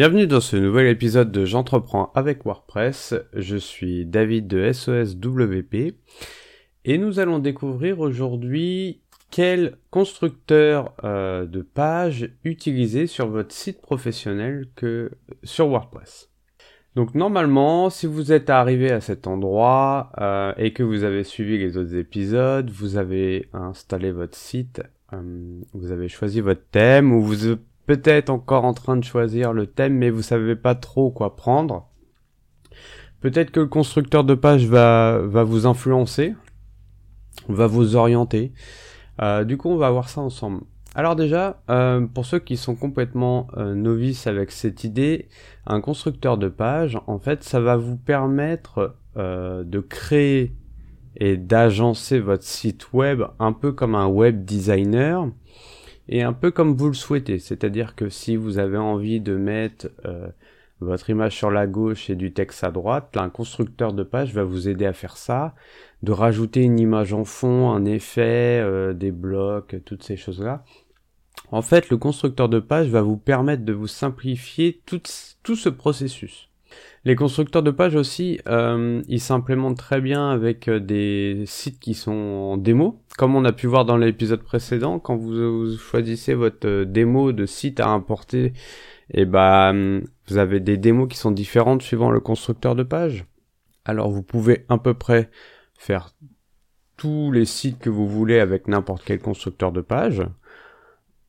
Bienvenue dans ce nouvel épisode de J'entreprends avec WordPress. Je suis David de SOSWP et nous allons découvrir aujourd'hui quel constructeur euh, de page utiliser sur votre site professionnel que sur WordPress. Donc normalement, si vous êtes arrivé à cet endroit euh, et que vous avez suivi les autres épisodes, vous avez installé votre site, euh, vous avez choisi votre thème ou vous peut-être encore en train de choisir le thème, mais vous savez pas trop quoi prendre. Peut-être que le constructeur de page va, va vous influencer, va vous orienter. Euh, du coup, on va voir ça ensemble. Alors déjà, euh, pour ceux qui sont complètement euh, novices avec cette idée, un constructeur de page, en fait, ça va vous permettre de créer et d'agencer votre site web un peu comme un web designer et un peu comme vous le souhaitez. C'est-à-dire que si vous avez envie de mettre euh, votre image sur la gauche et du texte à droite, un constructeur de page va vous aider à faire ça, de rajouter une image en fond, un effet, euh, des blocs, toutes ces choses-là. En fait, le constructeur de page va vous permettre de vous simplifier tout ce processus. Les constructeurs de pages aussi, euh, ils s'implémentent très bien avec euh, des sites qui sont en démo. Comme on a pu voir dans l'épisode précédent, quand vous, choisissez votre euh, démo de site à importer, et eh ben vous avez des démos qui sont différentes suivant le constructeur de page. Alors vous pouvez à peu près faire tous les sites que vous voulez avec n'importe quel constructeur de page.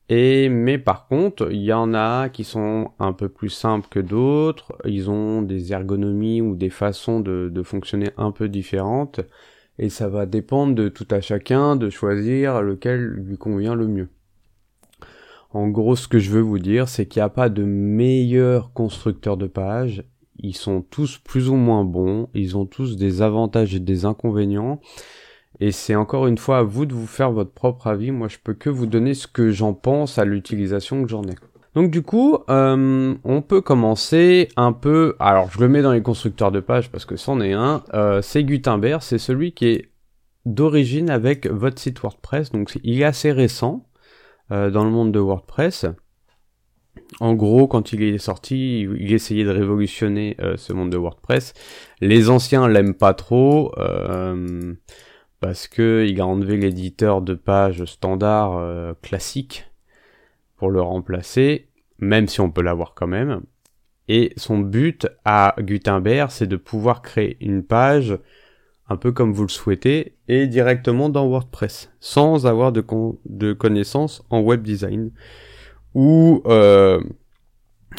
Et mais par contre, il y en a qui sont un peu plus simples que d'autres. Ils ont des ergonomies ou des façons de, fonctionner un peu différentes. Et ça va dépendre de tout à chacun de choisir lequel lui convient le mieux. En gros, ce que je veux vous dire, c'est qu'il n'y a pas de meilleur constructeur de page. Ils sont tous plus ou moins bons. Ils ont tous des avantages et des inconvénients. Et c'est encore une fois à vous de vous faire votre propre avis. Moi, je peux que vous donner ce que j'en pense à l'utilisation que j'en ai. Donc du coup, euh, on peut commencer un peu. Alors, je le mets dans les constructeurs de pages parce que c'en est un. Euh, c'est Gutenberg, c'est celui qui est d'origine avec votre site WordPress. Donc, il est assez récent euh, dans le monde de WordPress. En gros, quand il est sorti, il essayait de révolutionner ce monde de WordPress. Les anciens l'aiment pas trop. Euh, parce que il a enlevé l'éditeur de page standard euh, classique pour le remplacer, même si on peut l'avoir quand même. Et son but à Gutenberg, c'est de pouvoir créer une page un peu comme vous le souhaitez et directement dans WordPress, sans avoir de, de connaissances en web design ou euh,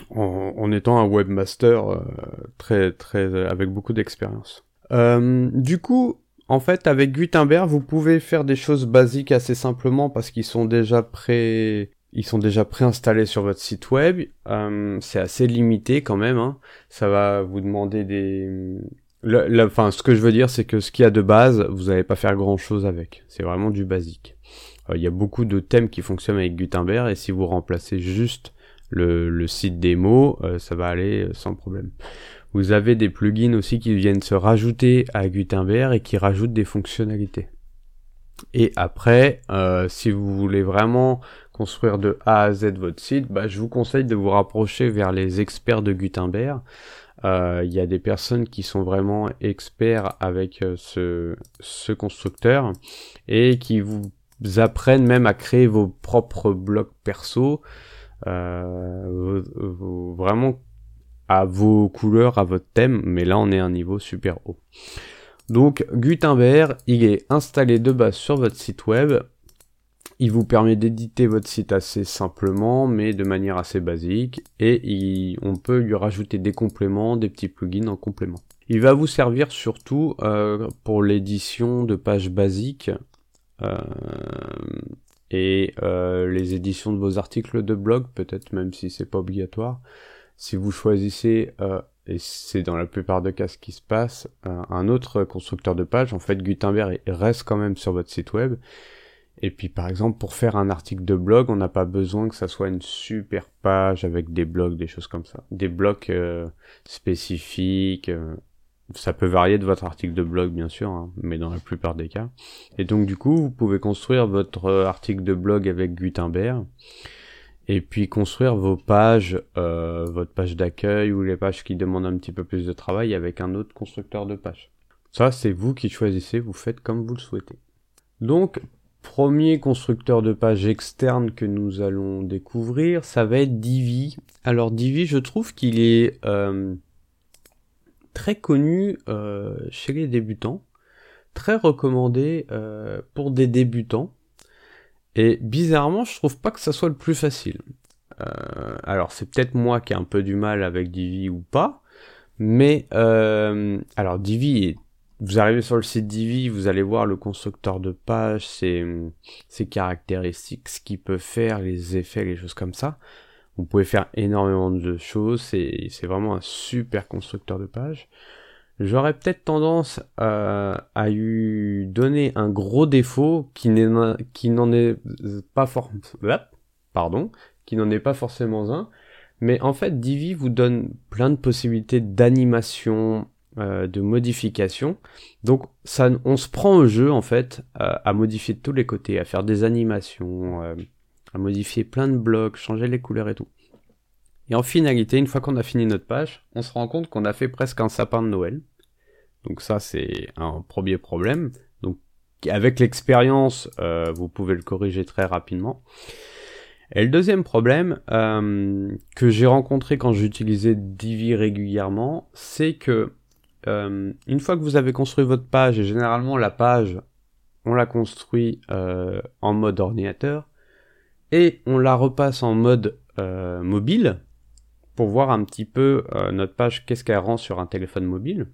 en, étant un webmaster euh, très très avec beaucoup d'expérience. du coup, en fait, avec Gutenberg, vous pouvez faire des choses basiques assez simplement parce qu'ils sont déjà pré ils préinstallés sur votre site web. Euh, c'est assez limité quand même. Hein. Ça va vous demander des. enfin, ce que je veux dire, c'est que ce qu'il y a de base, vous n'allez pas faire grand chose avec. C'est vraiment du basique. Euh, il y a beaucoup de thèmes qui fonctionnent avec Gutenberg et si vous remplacez juste le, le site démo, euh, ça va aller sans problème. Vous avez des plugins aussi qui viennent se rajouter à Gutenberg et qui rajoutent des fonctionnalités. Et après, euh, si vous voulez vraiment construire de A à Z votre site, bah, je vous conseille de vous rapprocher vers les experts de Gutenberg. Euh, il y a des personnes qui sont vraiment experts avec euh, ce, ce constructeur et qui vous apprennent même à créer vos propres blocs perso. vraiment à vos couleurs, à votre thème, mais là on est à un niveau super haut. Donc Gutenberg, il est installé de base sur votre site web. Il vous permet d'éditer votre site assez simplement, mais de manière assez basique, et on peut lui rajouter des compléments, des petits plugins en complément. Il va vous servir surtout euh, pour l'édition de pages basiques euh, et euh, les éditions de vos articles de blog, peut-être même si c'est pas obligatoire. Si vous choisissez, euh, et c'est dans la plupart des cas ce qui se passe, euh, un autre constructeur de page, en fait Gutenberg reste quand même sur votre site web. Et puis par exemple pour faire un article de blog, on n'a pas besoin que ça soit une super page avec des blocs, des choses comme ça. Des blocs euh, spécifiques. ça peut varier de votre article de blog bien sûr, hein, mais dans la plupart des cas. Et donc du coup, vous pouvez construire votre article de blog avec Gutenberg et puis construire vos pages, euh, votre page d'accueil ou les pages qui demandent un petit peu plus de travail avec un autre constructeur de pages. Ça, c'est vous qui choisissez, vous faites comme vous le souhaitez. Donc, premier constructeur de page externe que nous allons découvrir, ça va être Divi. Alors Divi, je trouve qu'il est euh, très connu euh, chez les débutants, très recommandé euh, pour des débutants. Et bizarrement, je trouve pas que ça soit le plus facile. alors c'est peut-être moi qui ai un peu du mal avec Divi ou pas, mais alors Divi est vous arrivez sur le site Divi, vous allez voir le constructeur de page, ses, ses caractéristiques, ce qu'il peut faire, les effets, les choses comme ça. Vous pouvez faire énormément de choses, c'est vraiment un super constructeur de page. J'aurais peut-être tendance à, à lui donner un gros défaut qui, n'en est pas forcément, pardon, qui n'en est pas forcément un. Mais en fait, Divi vous donne plein de possibilités d'animation, euh, de modification. Donc ça, on se prend au jeu en fait à modifier de tous les côtés, à faire des animations, euh, à modifier plein de blocs, changer les couleurs et tout. Et en finalité, une fois qu'on a fini notre page, on se rend compte qu'on a fait presque un sapin de Noël. Donc ça c'est un premier problème. Donc avec l'expérience, euh, vous pouvez le corriger très rapidement. Et le deuxième problème que j'ai rencontré quand j'utilisais Divi régulièrement, c'est que euh, une fois que vous avez construit votre page, et généralement la page, on la construit euh, en mode ordinateur, et on la repasse en mode euh, mobile, pour voir un petit peu notre page, qu'est-ce qu'elle rend sur un téléphone mobile.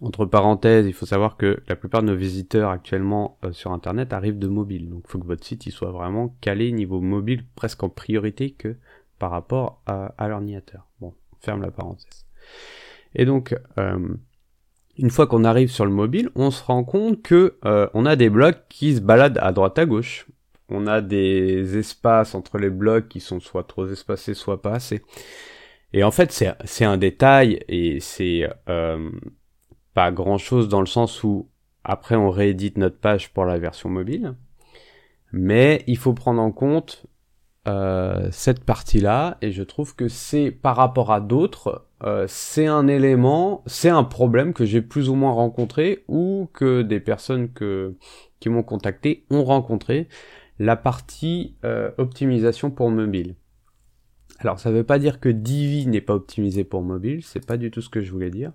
Entre parenthèses, il faut savoir que la plupart de nos visiteurs actuellement sur Internet arrivent de mobile. Donc il faut que votre site il soit vraiment calé niveau mobile presque en priorité que par rapport à, à l'ordinateur. Bon, on ferme la parenthèse. Et donc, euh, une fois qu'on arrive sur le mobile, on se rend compte que euh, on a des blocs qui se baladent à droite à gauche. On a des espaces entre les blocs qui sont soit trop espacés, soit pas assez. Et en fait, c'est un détail et c'est euh, pas grand chose dans le sens où après on réédite notre page pour la version mobile. Mais il faut prendre en compte euh, cette partie-là et je trouve que c'est par rapport à d'autres, euh, c'est un élément, c'est un problème que j'ai plus ou moins rencontré ou que des personnes que, qui m'ont contacté ont rencontré, la partie euh, optimisation pour mobile. Alors ça veut pas dire que Divi n'est pas optimisé pour mobile, c'est pas du tout ce que je voulais dire.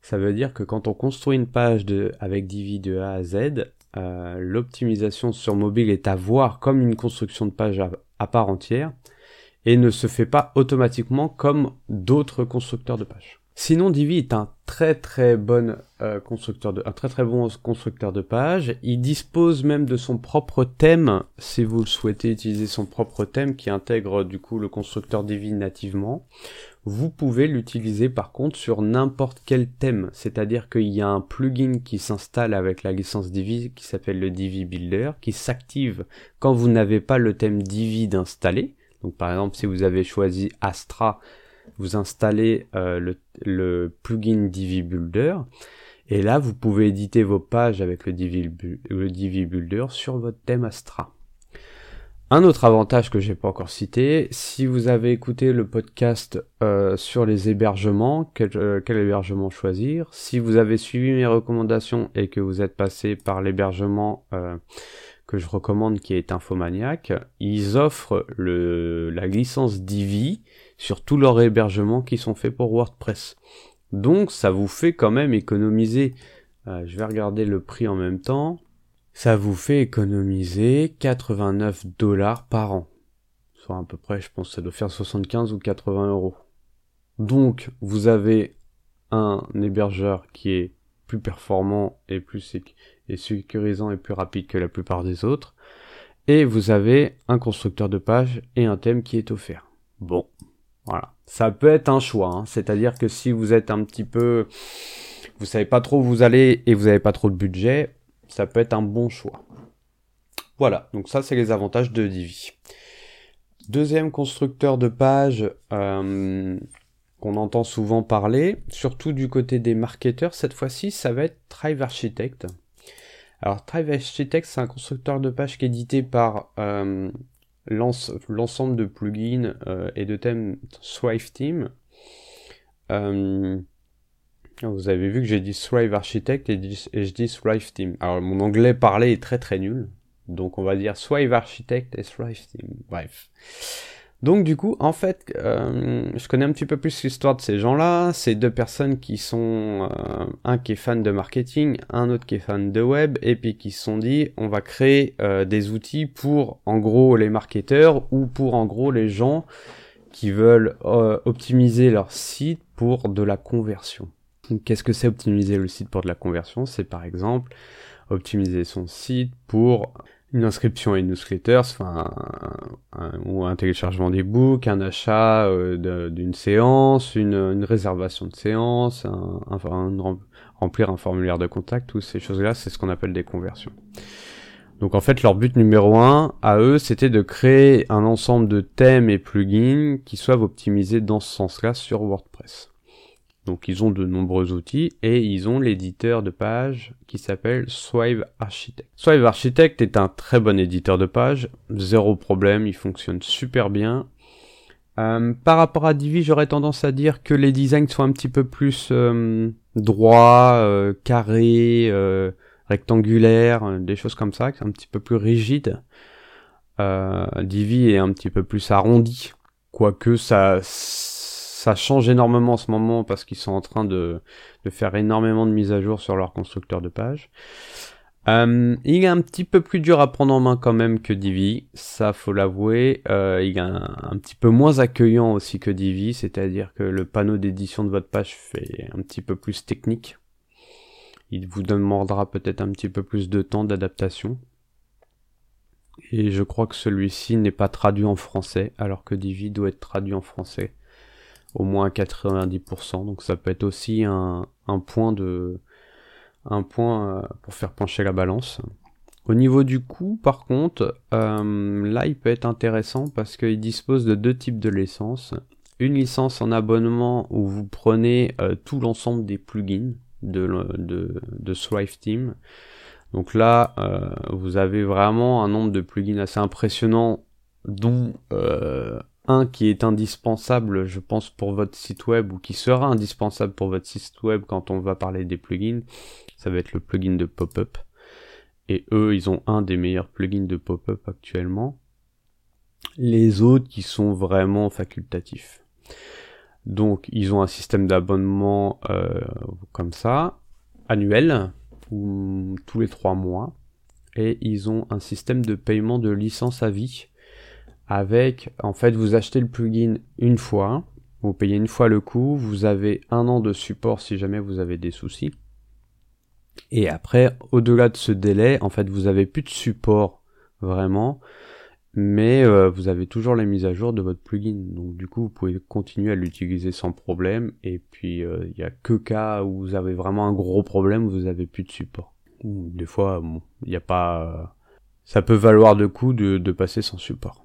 Ça veut dire que quand on construit une page avec Divi de A à Z, l'optimisation sur mobile est à voir comme une construction de page à, à part entière et ne se fait pas automatiquement comme d'autres constructeurs de pages. Sinon, Divi est un très très bon euh, constructeur de, un très très bon constructeur de pages. Il dispose même de son propre thème, si vous le souhaitez utiliser son propre thème qui intègre du coup le constructeur Divi nativement. Vous pouvez l'utiliser par contre sur n'importe quel thème, c'est-à-dire qu'il y a un plugin qui s'installe avec la licence Divi qui s'appelle le Divi Builder, qui s'active quand vous n'avez pas le thème Divi d'installer. Donc par exemple, si vous avez choisi Astra, vous installez euh, le, plugin Divi Builder. Et là, vous pouvez éditer vos pages avec le Divi, Builder sur votre thème Astra. Un autre avantage que j'ai pas encore cité, si vous avez écouté le podcast euh, sur les hébergements, quel, euh, quel, hébergement choisir, si vous avez suivi mes recommandations et que vous êtes passé par l'hébergement que je recommande qui est Infomaniac, ils offrent la licence Divi sur tous leurs hébergements qui sont faits pour WordPress. Donc ça vous fait quand même économiser, euh, je vais regarder le prix en même temps, ça vous fait économiser 89 dollars par an. Soit à peu près, je pense que ça doit faire 75 ou 80 euros. Donc vous avez un hébergeur qui est plus performant et plus sécurisant et plus rapide que la plupart des autres. Et vous avez un constructeur de page et un thème qui est offert. Bon, voilà. Ça peut être un choix, hein. c'est-à-dire que si vous êtes un petit peu, vous savez pas trop où vous allez et vous n'avez pas trop de budget, ça peut être un bon choix. Voilà, donc ça c'est les avantages de Divi. Deuxième constructeur de page, euh, qu'on entend souvent parler, surtout du côté des marketeurs, cette fois-ci, ça va être Thrive Architect. Alors Thrive Architect, c'est un constructeur de page qui est édité par euh, l'ensemble de plugins et de thèmes Thrive Team. vous avez vu que j'ai dit Thrive Architect et, et je dis Thrive Team. Alors mon anglais parlé est très très nul. Donc on va dire Thrive Architect et Thrive Team. Bref. Donc du coup, en fait, euh, je connais un petit peu plus l'histoire de ces gens-là. C'est deux personnes qui sont euh, un qui est fan de marketing, un autre qui est fan de web, et puis qui se sont dit on va créer euh, des outils pour en gros les marketeurs ou pour en gros les gens qui veulent optimiser leur site pour de la conversion. Qu'est-ce que c'est optimiser le site pour de la conversion? C'est par exemple optimiser son site pour une inscription à une newsletter, enfin, ou un téléchargement des books, un achat euh, d'une séance, une, réservation de séance, remplir un formulaire de contact, toutes ces choses-là, c'est ce qu'on appelle des conversions. Donc en fait, leur but numéro un à eux, c'était de créer un ensemble de thèmes et plugins qui soient optimisés dans ce sens-là sur WordPress. Donc ils ont de nombreux outils et ils ont l'éditeur de page qui s'appelle Swive Architect. Swive Architect est un très bon éditeur de page, zéro problème, il fonctionne super bien. Euh, par rapport à Divi, j'aurais tendance à dire que les designs sont un petit peu plus euh, droits, euh, carrés, euh, rectangulaires, des choses comme ça, un petit peu plus rigides. Divi est un petit peu plus arrondi, quoique ça ça change énormément en ce moment parce qu'ils sont en train de, faire énormément de mises à jour sur leur constructeur de page. Euh, il est un petit peu plus dur à prendre en main quand même que Divi, ça faut l'avouer. Euh, il est un, petit peu moins accueillant aussi que Divi, c'est-à-dire que le panneau d'édition de votre page fait un petit peu plus technique. Il vous demandera peut-être un petit peu plus de temps d'adaptation. Et je crois que celui-ci n'est pas traduit en français, alors que Divi doit être traduit en français au moins 90%. Donc ça peut être aussi un, point de un point euh, pour faire pencher la balance. Au niveau du coût, par contre, euh, là il peut être intéressant parce qu'il dispose de deux types de licences. Une licence en abonnement où vous prenez euh, tout l'ensemble des plugins de, de, de Team. Donc là, vous avez vraiment un nombre de plugins assez impressionnant, dont un qui est indispensable, je pense, pour votre site web ou qui sera indispensable pour votre site web quand on va parler des plugins, ça va être le plugin de pop-up. Et eux, ils ont un des meilleurs plugins de pop-up actuellement. Les autres qui sont vraiment facultatifs. Donc, ils ont un système d'abonnement euh, comme ça, annuel, ou tous les trois mois. Et ils ont un système de paiement de licence à vie avec, en fait, vous achetez le plugin une fois, vous payez une fois le coût, vous avez un an de support si jamais vous avez des soucis. Et après, au-delà de ce délai, en fait, vous avez plus de support vraiment, mais euh, vous avez toujours la mise à jour de votre plugin. Donc du coup, vous pouvez continuer à l'utiliser sans problème. Et puis, euh, il n'y a que cas où vous avez vraiment un gros problème, vous avez plus de support. Des fois, il n'y a pas, euh, ça peut valoir de coup de passer sans support.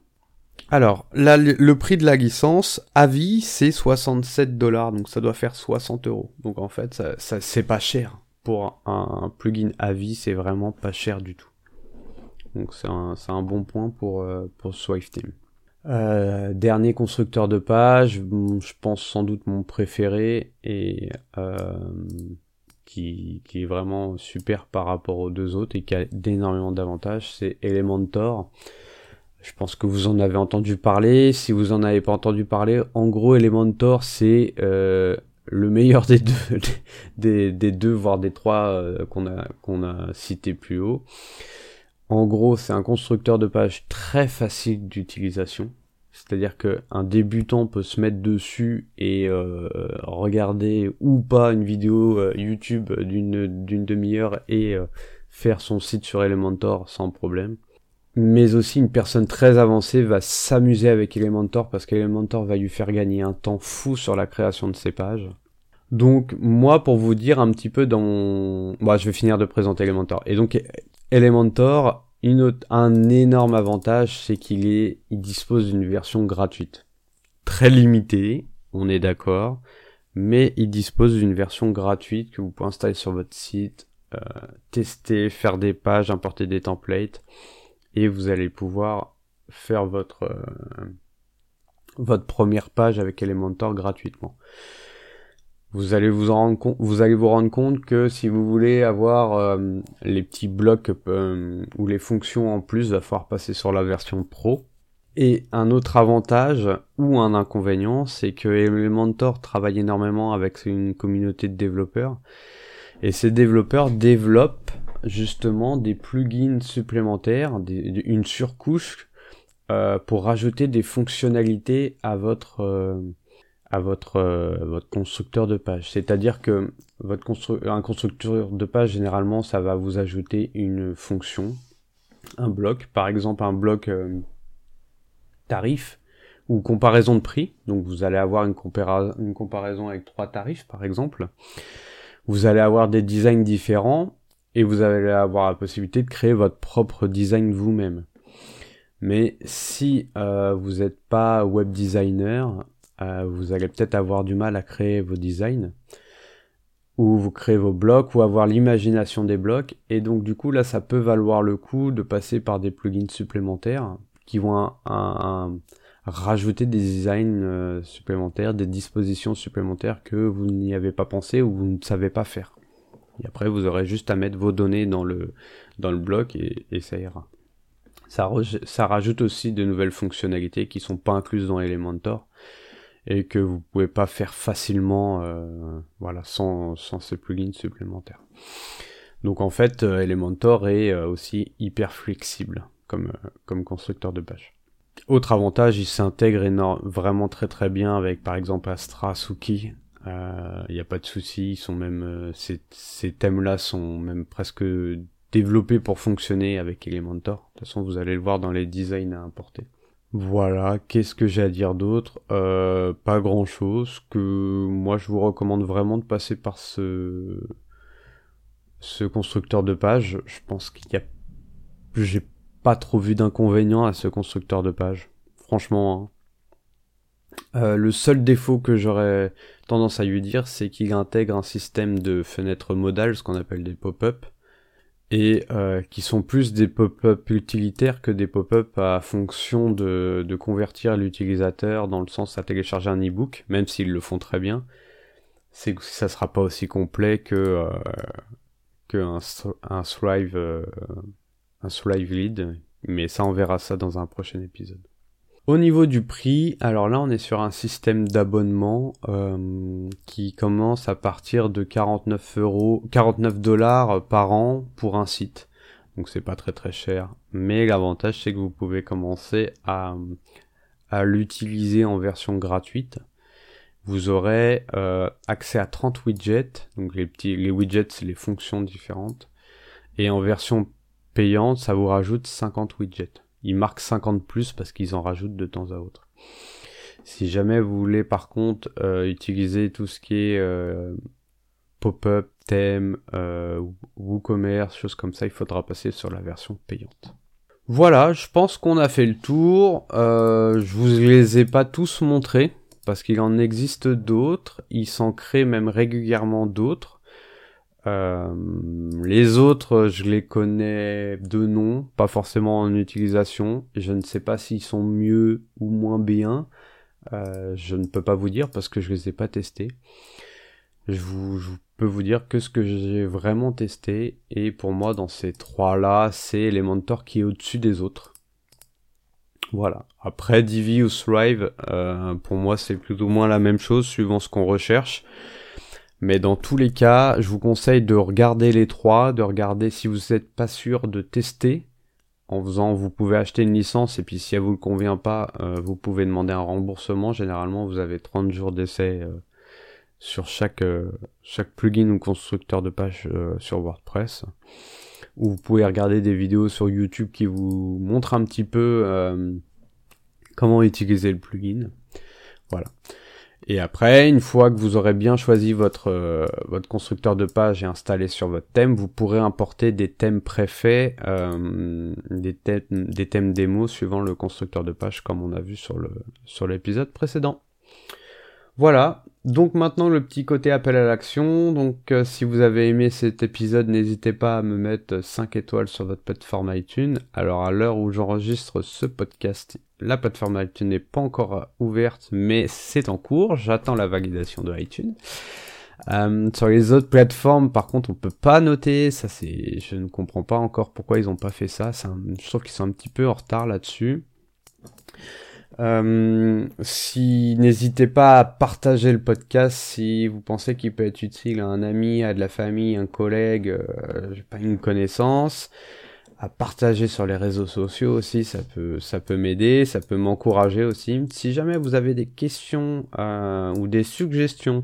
Alors, le prix de la licence à vie, c'est 67 dollars, donc ça doit faire 60 euros. Donc en fait, c'est pas cher. Pour un, plugin à vie, c'est vraiment pas cher du tout. Donc c'est un, bon point pour, euh. Euh, dernier constructeur de page, je pense sans doute mon préféré et euh, qui, qui, est vraiment super par rapport aux deux autres et qui a d'énormément d'avantages, c'est Elementor. Je pense que vous en avez entendu parler. Si vous en avez pas entendu parler, en gros, Elementor, c'est euh, le meilleur des deux, des, deux, voire des trois euh, qu'on a qu'on a cité plus haut. En gros, c'est un constructeur de page très facile d'utilisation. C'est-à-dire qu'un débutant peut se mettre dessus et euh, regarder ou pas une vidéo euh, YouTube d'une d'une demi-heure et faire son site sur Elementor sans problème mais aussi une personne très avancée va s'amuser avec Elementor parce qu'Elementor va lui faire gagner un temps fou sur la création de ses pages. Donc moi pour vous dire un petit peu dans mon... Bon, je vais finir de présenter Elementor. Et donc Elementor, une autre... un énorme avantage, c'est qu'il est... il dispose d'une version gratuite. Très limitée, on est d'accord, mais il dispose d'une version gratuite que vous pouvez installer sur votre site, euh, tester, faire des pages, importer des templates et vous allez pouvoir faire votre, euh, votre première page avec Elementor gratuitement. Vous allez vous, rendre compte, vous allez vous rendre compte que si vous voulez avoir euh, les petits blocs ou les fonctions en plus, il va falloir passer sur la version pro. Et un autre avantage ou un inconvénient, c'est que Elementor travaille énormément avec une communauté de développeurs. Et ces développeurs développent justement des plugins supplémentaires, une surcouche euh, pour rajouter des fonctionnalités à votre euh, à euh, votre constructeur de page. C'est-à-dire que votre un constructeur de page généralement ça va vous ajouter une fonction, un bloc, par exemple un bloc tarif ou comparaison de prix. Donc vous allez avoir une, une comparaison avec trois tarifs par exemple. Vous allez avoir des designs différents et vous allez avoir la possibilité de créer votre propre design vous-même. Mais si euh, vous n'êtes pas web designer, euh, vous allez peut-être avoir du mal à créer vos designs ou vous créez vos blocs ou avoir l'imagination des blocs et donc du coup là ça peut valoir le coup de passer par des plugins supplémentaires qui vont rajouter des designs euh, supplémentaires, des dispositions supplémentaires que vous n'y avez pas pensé ou vous ne savez pas faire. Et après, vous aurez juste à mettre vos données dans le, dans le bloc et, ça ira. Ça, ça rajoute aussi de nouvelles fonctionnalités qui sont pas incluses dans Elementor et que vous pouvez pas faire facilement euh, voilà, sans, sans ces plugins supplémentaires. Donc en fait, euh, Elementor est aussi hyper flexible comme, euh, comme constructeur de page. Autre avantage, il s'intègre vraiment très très bien avec par exemple Astra, Suki. Il euh, n'y a pas de souci, ils sont même euh, ces, thèmes-là sont même presque développés pour fonctionner avec Elementor. De toute façon, vous allez le voir dans les designs à importer. Voilà, qu'est-ce que j'ai à dire d'autre? Euh, Pas grand-chose. Que moi, je vous recommande vraiment de passer par ce ce constructeur de page. Je pense qu'il y a j'ai pas trop vu d'inconvénients à ce constructeur de page. Franchement. Hein. Euh, le seul défaut que j'aurais tendance à lui dire, c'est qu'il intègre un système de fenêtres modales, ce qu'on appelle des pop-up, et euh, qui sont plus des pop-up utilitaires que des pop-up à fonction de, de convertir l'utilisateur dans le sens à télécharger un e-book, même s'ils le font très bien. C'est que ça sera pas aussi complet que euh, un, un Thrive un Thrive Lead, mais ça on verra ça dans un prochain épisode. Au niveau du prix, alors là on est sur un système d'abonnement euh, qui commence à partir de 49 euros, 49 dollars par an pour un site. Donc c'est pas très très cher. Mais l'avantage c'est que vous pouvez commencer à, l'utiliser en version gratuite. Vous aurez euh, accès à 30 widgets, donc les petits les widgets c'est les fonctions différentes. Et en version payante, ça vous rajoute 50 widgets. Ils marquent 50 plus parce qu'ils en rajoutent de temps à autre. Si jamais vous voulez par contre euh, utiliser tout ce qui est euh, pop-up, thème, euh, WooCommerce, choses comme ça, il faudra passer sur la version payante. Voilà, je pense qu'on a fait le tour. Euh, je vous les ai pas tous montrés parce qu'il en existe d'autres. Il s'en crée même régulièrement d'autres. Euh, les autres, je les connais de nom, pas forcément en utilisation. Je ne sais pas s'ils sont mieux ou moins bien. Euh, je ne peux pas vous dire parce que je les ai pas testés. Je, peux vous dire que ce que j'ai vraiment testé, et pour moi dans ces trois-là, c'est Elementor qui est au-dessus des autres. Voilà. Après, Divi ou Thrive, euh, pour moi c'est plus ou moins la même chose suivant ce qu'on recherche. Mais dans tous les cas, je vous conseille de regarder les trois, de regarder si vous n'êtes pas sûr de tester. En faisant, vous pouvez acheter une licence et puis si elle vous convient pas, euh, vous pouvez demander un remboursement. Généralement, vous avez 30 jours d'essai euh, sur chaque euh, chaque plugin ou constructeur de page sur WordPress. Ou vous pouvez regarder des vidéos sur YouTube qui vous montrent un petit peu comment utiliser le plugin. Voilà. Et après, une fois que vous aurez bien choisi votre, euh, votre constructeur de page et installé sur votre thème, vous pourrez importer des thèmes préfaits, euh, des, thèmes, des démo suivant le constructeur de page comme on a vu sur le sur l'épisode précédent. Voilà, donc maintenant le petit côté appel à l'action. Donc euh, si vous avez aimé cet épisode, n'hésitez pas à me mettre 5 étoiles sur votre plateforme iTunes. Alors à l'heure où j'enregistre ce podcast, la plateforme iTunes n'est pas encore ouverte, mais c'est en cours. J'attends la validation de iTunes. Euh, sur les autres plateformes, par contre, on peut pas noter. Ça, c'est, je ne comprends pas encore pourquoi ils ont pas fait ça. je trouve qu'ils sont un petit peu en retard là-dessus. Euh, si n'hésitez pas à partager le podcast si vous pensez qu'il peut être utile à un ami, à de la famille, un collègue, euh, pas une connaissance, à partager sur les réseaux sociaux aussi, ça peut ça peut m'aider, ça peut m'encourager aussi. Si jamais vous avez des questions euh, ou des suggestions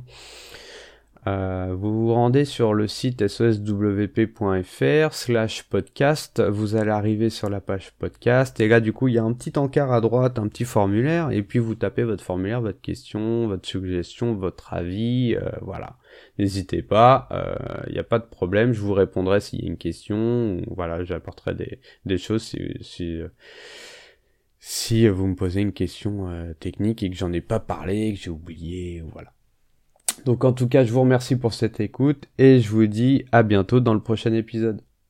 euh, vous vous rendez sur le site soswp.fr slash podcast, vous allez arriver sur la page podcast, et là du coup il y a un petit encart à droite, un petit formulaire, et puis vous tapez votre formulaire, votre question, votre suggestion, votre avis, euh, voilà. N'hésitez pas, il euh, n'y a pas de problème, je vous répondrai s'il y a une question, voilà, j'apporterai des, choses si... si si vous me posez une question technique et que j'en ai pas parlé, que j'ai oublié, voilà. Donc en tout cas, je vous remercie pour cette écoute et je vous dis à bientôt dans le prochain épisode.